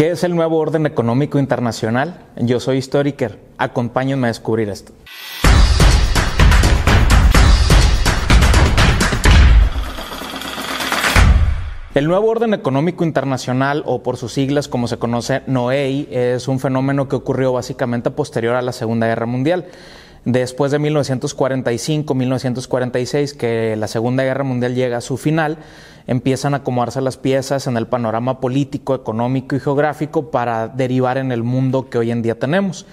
¿Qué es el nuevo orden económico internacional? Yo soy Historiker. Acompáñenme a descubrir esto. El nuevo orden económico internacional, o por sus siglas como se conoce, NOEI, es un fenómeno que ocurrió básicamente posterior a la Segunda Guerra Mundial. Después de 1945-1946, que la Segunda Guerra Mundial llega a su final, empiezan a acomodarse las piezas en el panorama político, económico y geográfico para derivar en el mundo que hoy en día tenemos.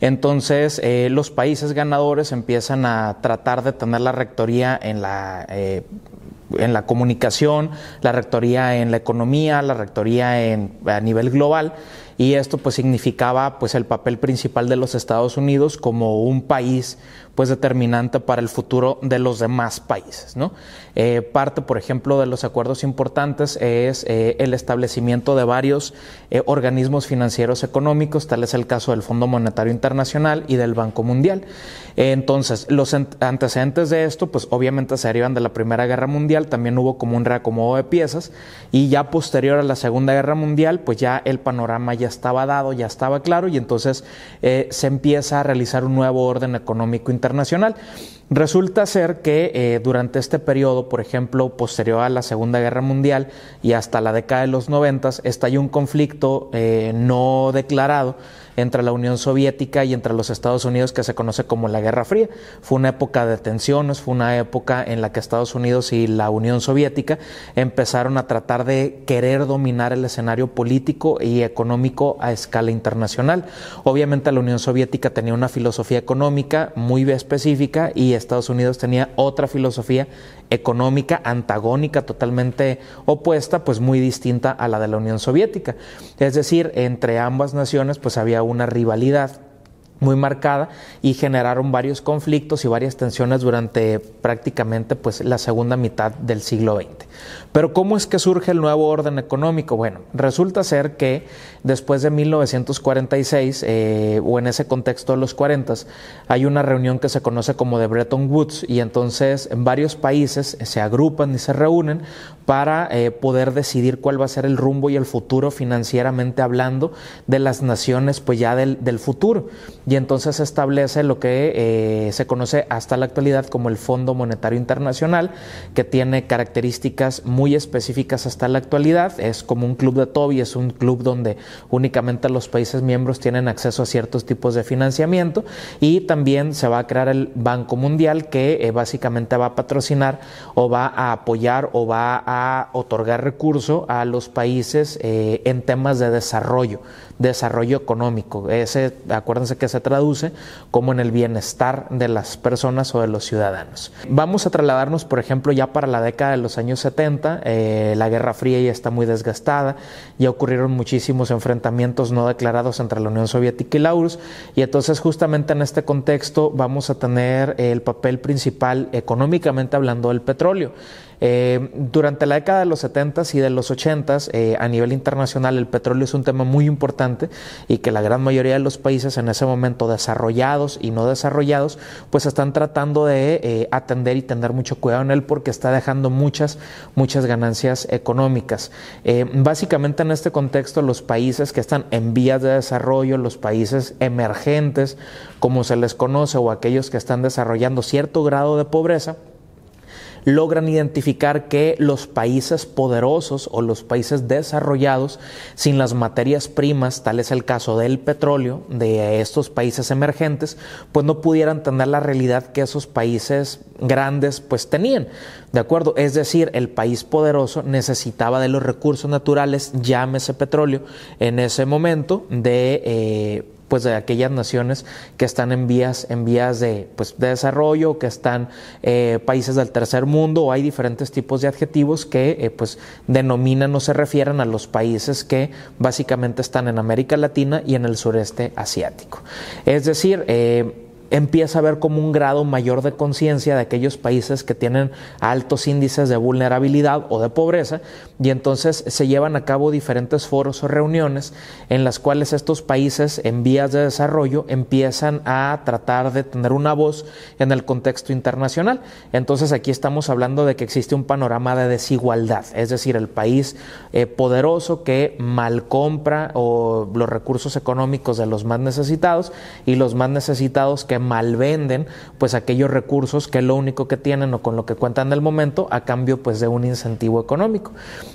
Entonces, eh, los países ganadores empiezan a tratar de tener la rectoría en la, eh, en la comunicación, la rectoría en la economía, la rectoría en, a nivel global y esto pues significaba pues el papel principal de los Estados Unidos como un país pues determinante para el futuro de los demás países. ¿no? Eh, parte, por ejemplo, de los acuerdos importantes es eh, el establecimiento de varios eh, organismos financieros económicos, tal es el caso del Fondo Monetario Internacional y del Banco Mundial. entonces, los antecedentes de esto, pues obviamente se derivan de la Primera Guerra Mundial, también hubo como un reacomodo de piezas y ya posterior a la Segunda Guerra Mundial, pues ya el panorama ya estaba dado, ya estaba claro y entonces se empieza a realizar un nuevo orden económico internacional. Resulta ser que eh, durante este periodo, por ejemplo, posterior a la Segunda Guerra Mundial y hasta la década de los noventas, estalló un conflicto eh, no declarado entre la Unión Soviética y entre los Estados Unidos que se conoce como la Guerra Fría. Fue una época de tensiones, fue una época en la que Estados Unidos y la Unión Soviética empezaron a tratar de querer dominar el escenario político y económico a escala internacional. Obviamente la Unión Soviética tenía una filosofía económica muy específica y Estados Unidos tenía otra filosofía económica antagónica, totalmente opuesta, pues muy distinta a la de la Unión Soviética. Es decir, entre ambas naciones pues había una rivalidad muy marcada y generaron varios conflictos y varias tensiones durante prácticamente pues la segunda mitad del siglo XX. Pero ¿cómo es que surge el nuevo orden económico? Bueno, resulta ser que después de 1946, eh, o en ese contexto de los 40, hay una reunión que se conoce como de Bretton Woods y entonces en varios países se agrupan y se reúnen para eh, poder decidir cuál va a ser el rumbo y el futuro financieramente hablando de las naciones pues ya del, futuro. Y entonces se establece lo que eh, se conoce hasta la actualidad como el Fondo Monetario Internacional, que tiene características muy específicas hasta la actualidad. Es como un club de Toby, es un club donde únicamente los países miembros tienen acceso a ciertos tipos de financiamiento y también se va a crear el Banco Mundial que eh, básicamente va a patrocinar o va a apoyar o va a otorgar recurso a los países eh, en temas de desarrollo, desarrollo económico. Ese, acuérdense que se traduce como en el bienestar de las personas o de los ciudadanos. Vamos a trasladarnos, por ejemplo, ya para la década de los años 70 eh, la Guerra Fría ya está muy desgastada, ya ocurrieron muchísimos enfrentamientos no declarados entre la Unión Soviética y la URSS, y entonces justamente en este contexto vamos a tener el papel principal económicamente hablando del petróleo. Eh, durante la década de los 70 y de los 80 eh, a nivel internacional el petróleo es un tema muy importante y que la gran mayoría de los países en ese momento desarrollados y no desarrollados pues están tratando de eh, atender y tener mucho cuidado en él porque está dejando muchas, muchas ganancias económicas. básicamente en este contexto los países que están en vías de desarrollo, los países emergentes como se les conoce o aquellos que están desarrollando cierto grado de pobresa, logran identificar que los países poderosos o los países desarrollados sin las materias primas, tal es el caso del petróleo, de estos países emergentes, pues no pudieran tener la realidad que esos países grandes pues tenían. ¿De acuerdo? Es decir, el país poderoso necesitaba de los recursos naturales, llámese petróleo, en ese momento de... Eh, pues de aquellas naciones que están en vías, en vías de, pues, de desarrollo, que están eh, países del tercer mundo, hay diferentes tipos de adjetivos que eh, pues denominan o se refieren a los países que básicamente están en América Latina y en el sureste asiático. Es decir, eh, empieza a haber como un grado mayor de conciencia de aquellos países que tienen altos índices de vulnerabilidad o de pobreza y entonces se llevan a cabo diferentes foros o reuniones en las cuales estos países en vías de desarrollo empiezan a tratar de tener una voz en el contexto internacional. Entonces aquí estamos hablando de que existe un panorama de desigualdad, es decir, el país eh, poderoso que mal compra o los recursos económicos de los más necesitados y los más necesitados que malvenden pues aquellos recursos que lo único que tienen o con lo que cuentan del momento a cambio pues de un incentivo económico.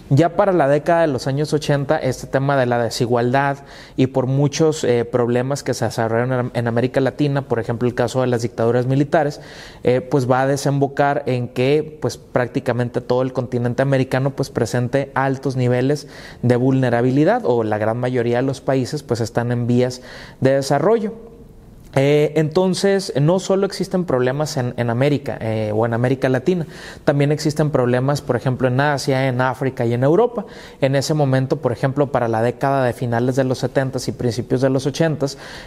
Ya para la década de los años 80 este tema de la desigualdad y por muchos eh, problemas que se desarrollaron en América Latina, por ejemplo el caso de las dictaduras militares, eh, pues va a desembocar en que pues prácticamente todo el continente americano pues presente altos niveles de vulnerabilidad o la gran mayoría de los países pues están en vías de desarrollo. Eh, entonces, no solo existen problemas en, América eh, o en América Latina, también existen problemas, por ejemplo, en Asia, en África y en Europa. En ese momento, por ejemplo, para la década de finales de los 70 y principios de los 80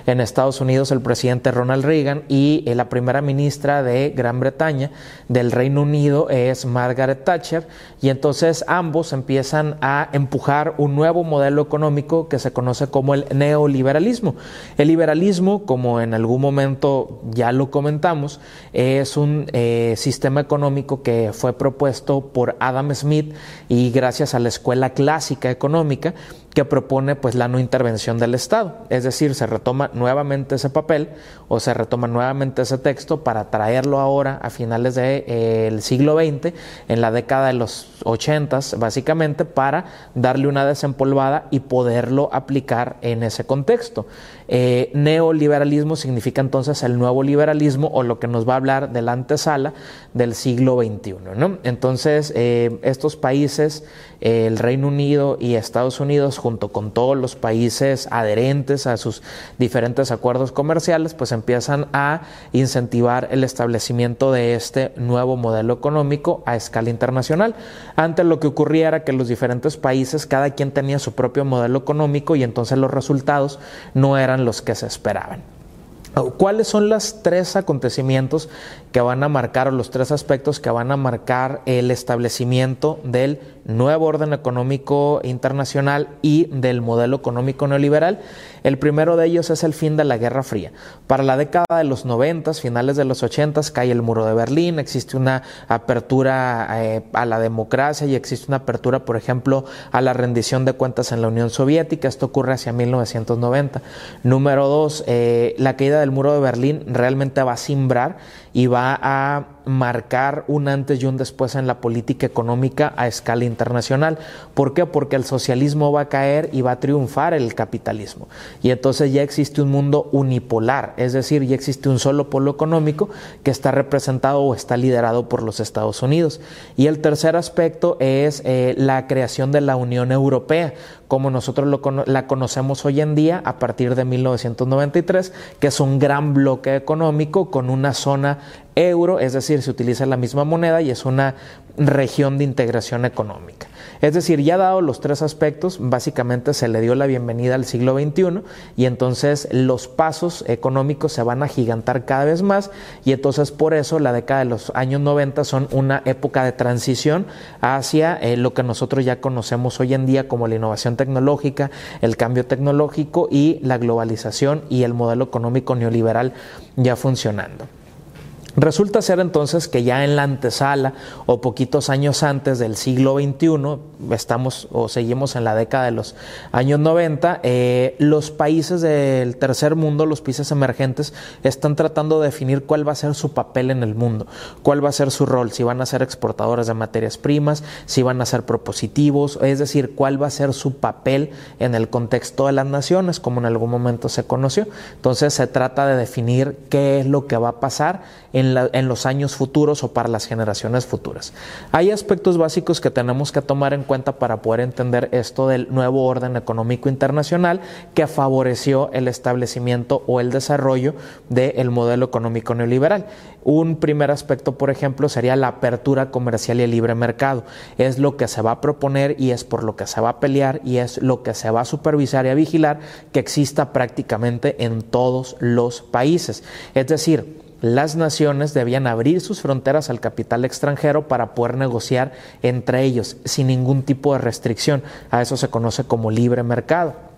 en Estados Unidos el presidente Ronald Reagan y eh, la primera ministra de Gran Bretaña del Reino Unido es Margaret Thatcher y entonces ambos empiezan a empujar un nuevo modelo económico que se conoce como el neoliberalismo. El liberalismo, como en algún momento ya lo comentamos, es un eh, sistema económico que fue propuesto por Adam Smith y gracias a la escuela clásica económica que propone pues la no intervención del Estado. Es decir, se retoma nuevamente ese papel o se retoma nuevamente ese texto para traerlo ahora a finales del eh, siglo XX, en la década de los 80 básicamente, para darle una desempolvada y poderlo aplicar en ese contexto. Eh, neoliberalismo significa entonces el nuevo liberalismo o lo que nos va a hablar de la antesala del siglo XXI. ¿no? Entonces, eh, estos países, el Reino Unido y Estados Unidos, junto con todos los países adherentes a sus diferentes acuerdos comerciales, pues empiezan a incentivar el establecimiento de este nuevo modelo económico a escala internacional. Antes lo que ocurría era que los diferentes países, cada quien tenía su propio modelo económico y entonces los resultados no eran los que se esperaban. ¿Cuáles son los tres acontecimientos que van a marcar o los tres aspectos que van a marcar el establecimiento del nuevo orden económico internacional y del modelo económico neoliberal. El primero de ellos es el fin de la Guerra Fría. Para la década de los 90, finales de los 80, cae el muro de Berlín, existe una apertura eh, a la democracia y existe una apertura, por ejemplo, a la rendición de cuentas en la Unión Soviética. Esto ocurre hacia 1990. Número dos, eh, la caída del muro de Berlín realmente va a simbrar y va a marcar un antes y un después en la política económica a escala internacional. ¿Por qué? Porque el socialismo va a caer y va a triunfar el capitalismo. Y entonces ya existe un mundo unipolar, es decir, ya existe un solo polo económico que está representado o está liderado por los Estados Unidos. Y el tercer aspecto es eh, la creación de la Unión Europea, como nosotros la conocemos hoy en día a partir de 1993, que es un gran bloque económico con una zona euro, es decir, se utiliza la misma moneda y es una región de integración económica. Es decir, ya dado los tres aspectos, básicamente se le dio la bienvenida al siglo XXI y entonces los pasos económicos se van a gigantar cada vez más y entonces por eso la década de los años 90 son una época de transición hacia eh, lo que nosotros ya conocemos hoy en día como la innovación tecnológica, el cambio tecnológico y la globalización y el modelo económico neoliberal ya funcionando. Resulta ser entonces que ya en la antesala o poquitos años antes del siglo XXI, estamos o seguimos en la década de los años 90, eh, los países del tercer mundo, los países emergentes, están tratando de definir cuál va a ser su papel en el mundo, cuál va a ser su rol, si van a ser exportadores de materias primas, si van a ser propositivos, es decir, cuál va a ser su papel en el contexto de las naciones, como en algún momento se conoció. Entonces se trata de definir qué es lo que va a pasar en en, los años futuros o para las generaciones futuras. Hay aspectos básicos que tenemos que tomar en cuenta para poder entender esto del nuevo orden económico internacional que favoreció el establecimiento o el desarrollo del modelo económico neoliberal. Un primer aspecto, por ejemplo, sería la apertura comercial y el libre mercado. Es lo que se va a proponer y es por lo que se va a pelear y es lo que se va a supervisar y a vigilar que exista prácticamente en todos los países. Es decir, las naciones debían abrir sus fronteras al capital extranjero para poder negociar entre ellos sin ningún tipo de restricción. A eso se conoce como libre mercado.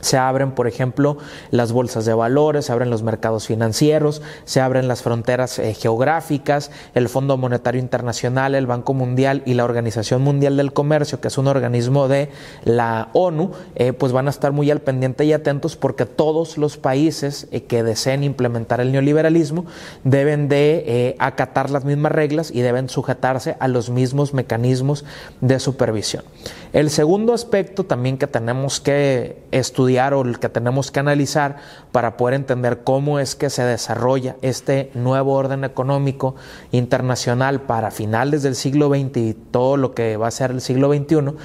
Se abren, por ejemplo, las bolsas de valores, se abren los mercados financieros, se abren las fronteras eh, geográficas, el Fondo Monetario Internacional, el Banco Mundial y la Organización Mundial del Comercio, que es un organismo de la ONU, eh, pues van a estar muy al pendiente y atentos porque todos los países eh, que deseen implementar el neoliberalismo deben de acatar las mismas reglas y deben sujetarse a los mismos mecanismos de supervisión. El segundo aspecto también que tenemos que estudiar o el que tenemos que analizar para poder entender cómo es que se desarrolla este nuevo orden económico internacional para finales del siglo XX y todo lo que va a ser el siglo XXI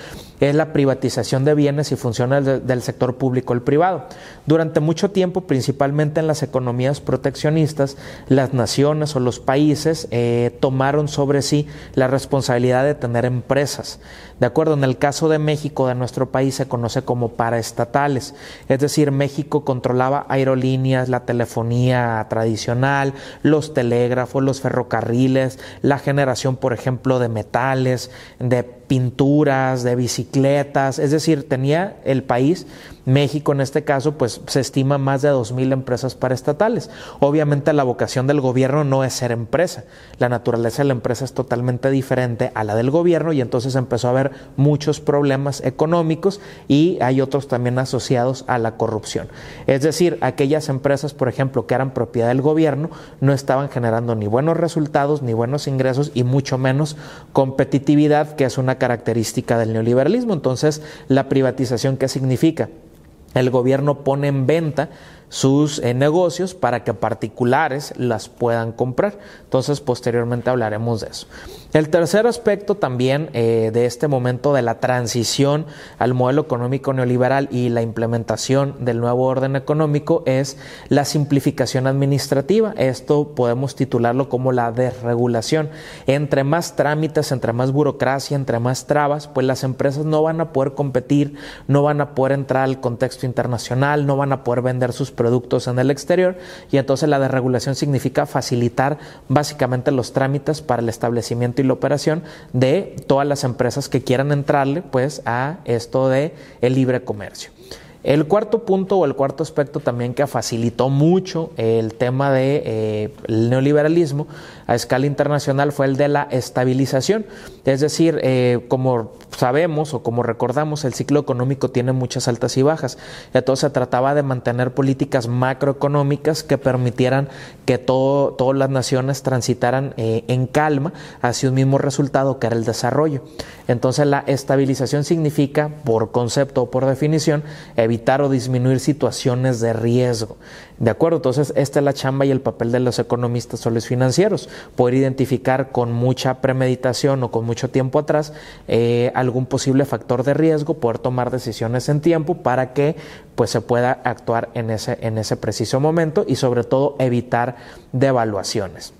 es la privatización de bienes y funciones del sector público el privado. Durante mucho tiempo, principalmente en las economías proteccionistas, las naciones o los países eh, tomaron sobre sí la responsabilidad de tener empresas. De acuerdo, en el caso de México, de nuestro país, se conoce como paraestatales. Es decir, México controlaba aerolíneas, la telefonía tradicional, los telégrafos, los ferrocarriles, la generación, por ejemplo, de metales, de pinturas, de bicicletas, es decir, tenía el país México en este caso, pues se estima más de 2.000 empresas paraestatales. Obviamente la vocación del gobierno no es ser empresa, la naturaleza de la empresa es totalmente diferente a la del gobierno y entonces empezó a haber muchos problemas económicos y hay otros también asociados a la corrupción. Es decir, aquellas empresas, por ejemplo, que eran propiedad del gobierno, no estaban generando ni buenos resultados, ni buenos ingresos y mucho menos competitividad, que es una característica del neoliberalismo. Entonces, la privatización, ¿qué significa? el gobierno pone en venta sus eh, negocios para que particulares las puedan comprar. Entonces, posteriormente hablaremos de eso. El tercer aspecto también eh, de este momento de la transición al modelo económico neoliberal y la implementación del nuevo orden económico es la simplificación administrativa. Esto podemos titularlo como la desregulación. Entre más trámites, entre más burocracia, entre más trabas, pues las empresas no van a poder competir, no van a poder entrar al contexto internacional, no van a poder vender sus productos en el exterior y entonces la desregulación significa facilitar básicamente los trámites para el establecimiento la operación de todas las empresas que quieran entrarle pues a esto de el libre comercio. El cuarto punto o el cuarto aspecto también que facilitó mucho el tema del de, eh, neoliberalismo a escala internacional fue el de la estabilización. Es decir, eh, como sabemos o como recordamos, el ciclo económico tiene muchas altas y bajas. Entonces se trataba de mantener políticas macroeconómicas que permitieran que todas las naciones transitaran eh, en calma hacia un mismo resultado que era el desarrollo. Entonces la estabilización significa, por concepto o por definición, evitar o disminuir situaciones de riesgo. ¿De acuerdo? Entonces esta es la chamba y el papel de los economistas o los financieros poder identificar con mucha premeditación o con mucho tiempo atrás eh, algún posible factor de riesgo, poder tomar decisiones en tiempo para que pues se pueda actuar en ese, en ese preciso momento y sobre todo evitar devaluaciones.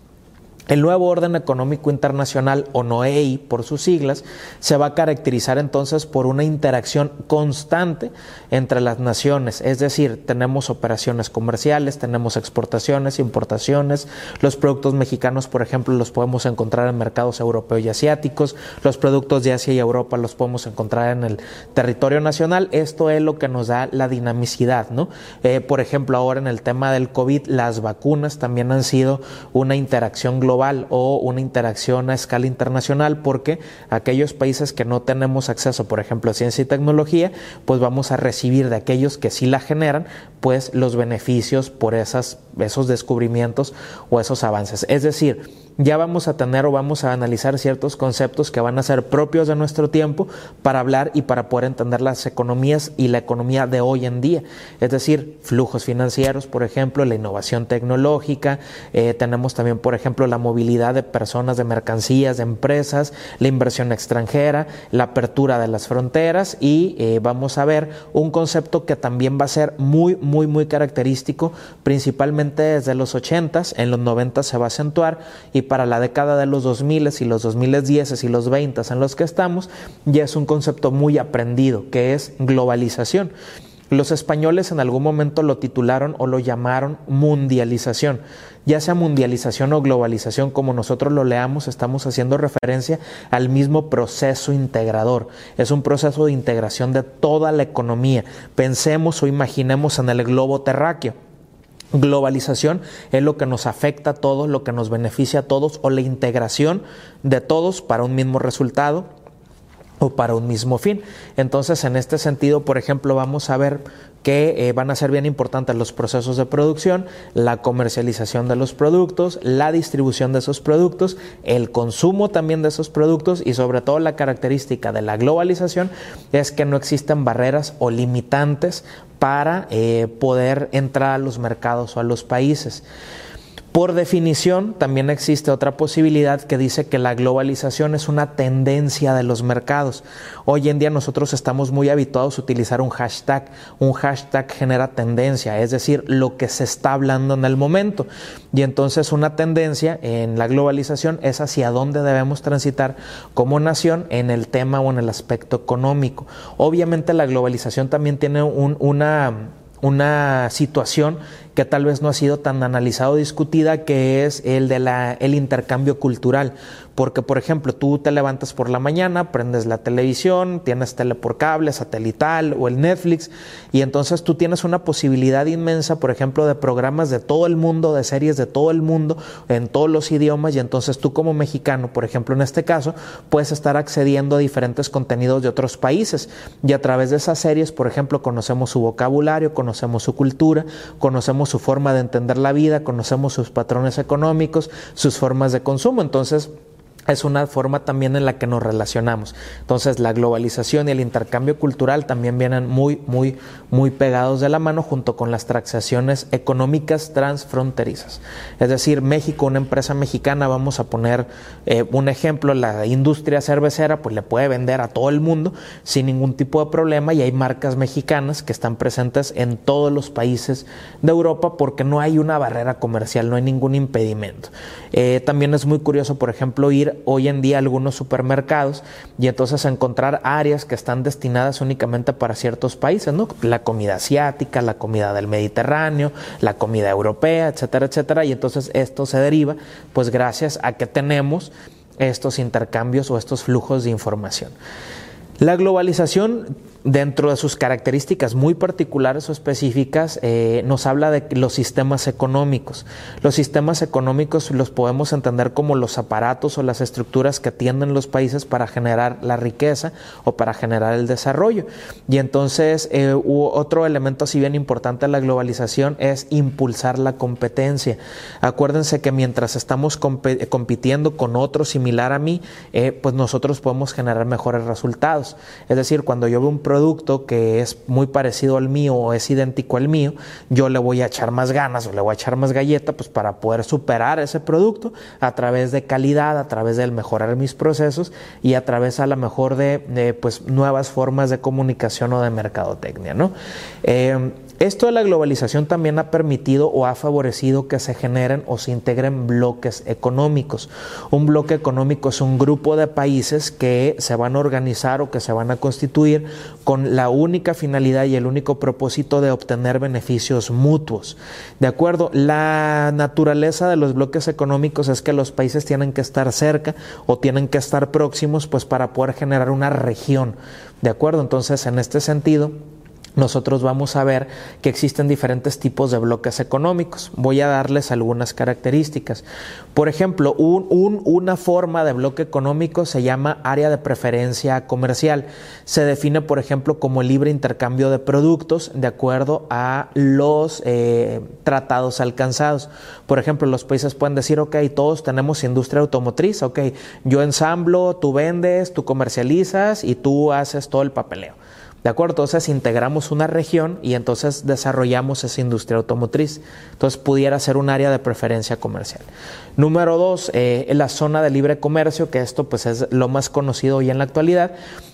El nuevo orden económico internacional, o NOEI por sus siglas, se va a caracterizar entonces por una interacción constante entre las naciones, es decir, tenemos operaciones comerciales, tenemos exportaciones, importaciones, los productos mexicanos, por ejemplo, los podemos encontrar en mercados europeos y asiáticos, los productos de Asia y Europa los podemos encontrar en el territorio nacional, esto es lo que nos da la dinamicidad, ¿no? Eh, por ejemplo, ahora en el tema del COVID, las vacunas también han sido una interacción global o una interacción a escala internacional porque aquellos países que no tenemos acceso, por ejemplo, a ciencia y tecnología, pues vamos a recibir de aquellos que sí la generan, pues los beneficios por esas, esos descubrimientos o esos avances. Es decir, ya vamos a tener o vamos a analizar ciertos conceptos que van a ser propios de nuestro tiempo para hablar y para poder entender las economías y la economía de hoy en día. Es decir, flujos financieros, por ejemplo, la innovación tecnológica, eh, tenemos también, por ejemplo, la movilidad de personas, de mercancías, de empresas, la inversión extranjera, la apertura de las fronteras y eh, vamos a ver un concepto que también va a ser muy, muy, muy característico, principalmente desde los 80, en los 90 se va a acentuar y para la década de los 2000 y los 2010 y los 20 en los que estamos, ya es un concepto muy aprendido, que es globalización. Los españoles en algún momento lo titularon o lo llamaron mundialización. Ya sea mundialización o globalización, como nosotros lo leamos, estamos haciendo referencia al mismo proceso integrador. Es un proceso de integración de toda la economía. Pensemos o imaginemos en el globo terráqueo. Globalización es lo que nos afecta a todos, lo que nos beneficia a todos, o la integración de todos para un mismo resultado o para un mismo fin. Entonces, en este sentido, por ejemplo, vamos a ver que eh, van a ser bien importantes los procesos de producción, la comercialización de los productos, la distribución de esos productos, el consumo también de esos productos y sobre todo la característica de la globalización es que no existen barreras o limitantes para eh, poder entrar a los mercados o a los países. Por definición, también existe otra posibilidad que dice que la globalización es una tendencia de los mercados. Hoy en día nosotros estamos muy habituados a utilizar un hashtag. Un hashtag genera tendencia, es decir, lo que se está hablando en el momento. Y entonces una tendencia en la globalización es hacia dónde debemos transitar como nación en el tema o en el aspecto económico. Obviamente la globalización también tiene una una situación que tal vez no ha sido tan analizada o discutida, que es el de la, el intercambio cultural. Porque, por ejemplo, tú te levantas por la mañana, prendes la televisión, tienes tele por cable, satelital o el Netflix, y entonces tú tienes una posibilidad inmensa, por ejemplo, de programas de todo el mundo, de series de todo el mundo, en todos los idiomas, y entonces tú como mexicano, por ejemplo, en este caso, puedes estar accediendo a diferentes contenidos de otros países, y a través de esas series, por ejemplo, conocemos su vocabulario, conocemos su cultura, conocemos su forma de entender la vida, conocemos sus patrones económicos, sus formas de consumo, entonces es una forma también en la que nos relacionamos. Entonces la globalización y el intercambio cultural también vienen muy, muy, muy pegados de la mano junto con las transacciones económicas transfronterizas. Es decir, México, una empresa mexicana, vamos a poner eh, un ejemplo, la industria cervecera, pues le puede vender a todo el mundo sin ningún tipo de problema y hay marcas mexicanas que están presentes en todos los países de Europa porque no hay una barrera comercial, no hay ningún impedimento. Eh, también es muy curioso, por ejemplo, ir hoy en día algunos supermercados y entonces encontrar áreas que están destinadas únicamente para ciertos países, ¿no? La comida asiática, la comida del Mediterráneo, la comida europea, etcétera, etcétera. Y entonces esto se deriva, pues gracias a que tenemos estos intercambios o estos flujos de información. La globalización dentro de sus características muy particulares o específicas, eh, nos habla de los sistemas económicos. Los sistemas económicos los podemos entender como los aparatos o las estructuras que atienden los países para generar la riqueza o para generar el desarrollo. Y entonces, eh, otro elemento así bien importante de la globalización es impulsar la competencia. Acuérdense que mientras estamos compitiendo con otro similar a mí, eh, pues nosotros podemos generar mejores resultados. Es decir, cuando yo veo un producto que es muy parecido al mío o es idéntico al mío, yo le voy a echar más ganas o le voy a echar más galleta pues para poder superar ese producto a través de calidad, a través de mejorar mis procesos y a través a lo mejor de, pues nuevas formas de comunicación o de mercadotecnia, ¿no? Eh, esto de la globalización también ha permitido o ha favorecido que se generen o se integren bloques económicos. Un bloque económico es un grupo de países que se van a organizar o que se van a constituir con la única finalidad y el único propósito de obtener beneficios mutuos. ¿De acuerdo? La naturaleza de los bloques económicos es que los países tienen que estar cerca o tienen que estar próximos pues para poder generar una región. ¿De acuerdo? Entonces, en este sentido, nosotros vamos a ver que existen diferentes tipos de bloques económicos. Voy a darles algunas características. Por ejemplo, una forma de bloque económico se llama área de preferencia comercial. Se define, por ejemplo, como el libre intercambio de productos de acuerdo a los eh, tratados alcanzados. Por ejemplo, los países pueden decir, ok, todos tenemos industria automotriz, ok, yo ensamblo, tú vendes, tú comercializas y tú haces todo el papeleo. ¿De acuerdo? Entonces integramos una región y entonces desarrollamos esa industria automotriz. Entonces pudiera ser un área de preferencia comercial. Número dos, eh, la zona de libre comercio, que esto pues es lo más conocido hoy en la actualidad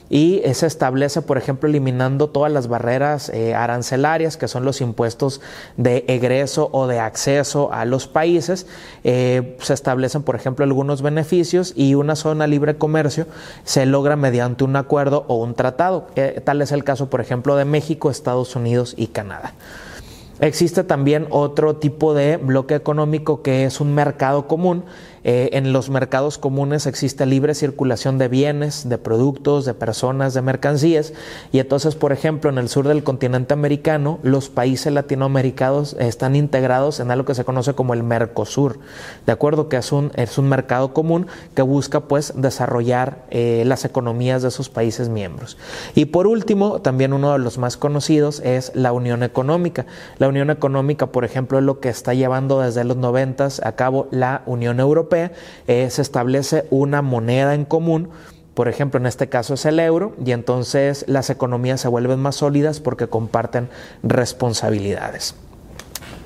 y se establece, por ejemplo, eliminando todas las barreras eh, arancelarias, que son los impuestos de egreso o de acceso a los países. Eh, se establecen, por ejemplo, algunos beneficios y una zona libre comercio se logra mediante un acuerdo o un tratado. Eh, tal es el caso, por ejemplo, de México, Estados Unidos y Canadá. Existe también otro tipo de bloque económico que es un mercado común eh, en los mercados comunes existe libre circulación de bienes, de productos, de personas, de mercancías. Y entonces, por ejemplo, en el sur del continente americano, los países latinoamericanos están integrados en algo que se conoce como el Mercosur, ¿de acuerdo? Que es un, es un mercado común que busca pues desarrollar eh, las economías de esos países miembros. Y por último, también uno de los más conocidos es la Unión Económica. La Unión Económica, por ejemplo, es lo que está llevando desde los noventas a cabo la Unión Europea eh, se establece una moneda en común por ejemplo, en este caso es el euro, y entonces las economías se vuelven más sólidas porque comparten responsabilidades.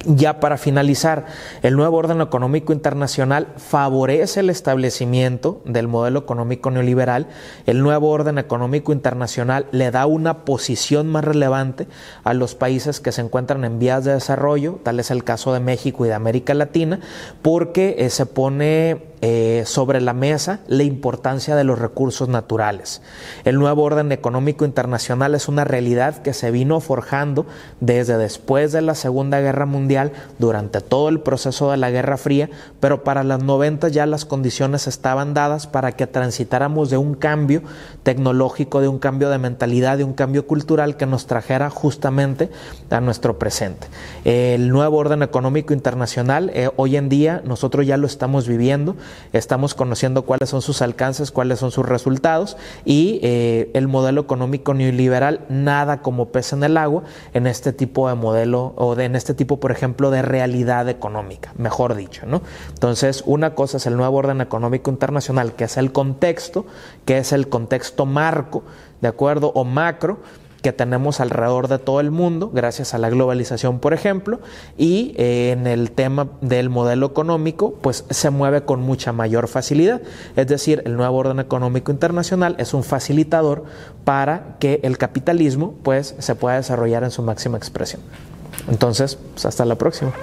Ya para finalizar, el nuevo orden económico internacional favorece el establecimiento del modelo económico neoliberal. El nuevo orden económico internacional le da una posición más relevante a los países que se encuentran en vías de desarrollo, tal es el caso de México y de América Latina, porque eh, se pone eh, sobre la mesa la importancia de los recursos naturales. El nuevo orden económico internacional es una realidad que se vino forjando desde después de la Segunda Guerra Mundial, durante todo el proceso de la Guerra Fría, pero para las 90 ya las condiciones estaban dadas para que transitáramos de un cambio tecnológico, de un cambio de mentalidad, de un cambio cultural que nos trajera justamente a nuestro presente. El nuevo orden económico internacional, eh, hoy en día nosotros ya lo estamos viviendo, estamos conociendo cuáles son sus alcances, cuáles son sus resultados y eh, el modelo económico neoliberal nada como pez en el agua en este tipo de modelo o de, en este tipo, por ejemplo, de realidad económica, mejor dicho, ¿no? Entonces, una cosa es el nuevo orden económico internacional, que es el contexto, que es el contexto marco, ¿de acuerdo? O macro, que tenemos alrededor de todo el mundo, gracias a la globalización, por ejemplo, y eh, en el tema del modelo económico, pues se mueve con mucha mayor facilidad. Es decir, el nuevo orden económico internacional es un facilitador para que el capitalismo, pues, se pueda desarrollar en su máxima expresión. Entonces, pues hasta la próxima.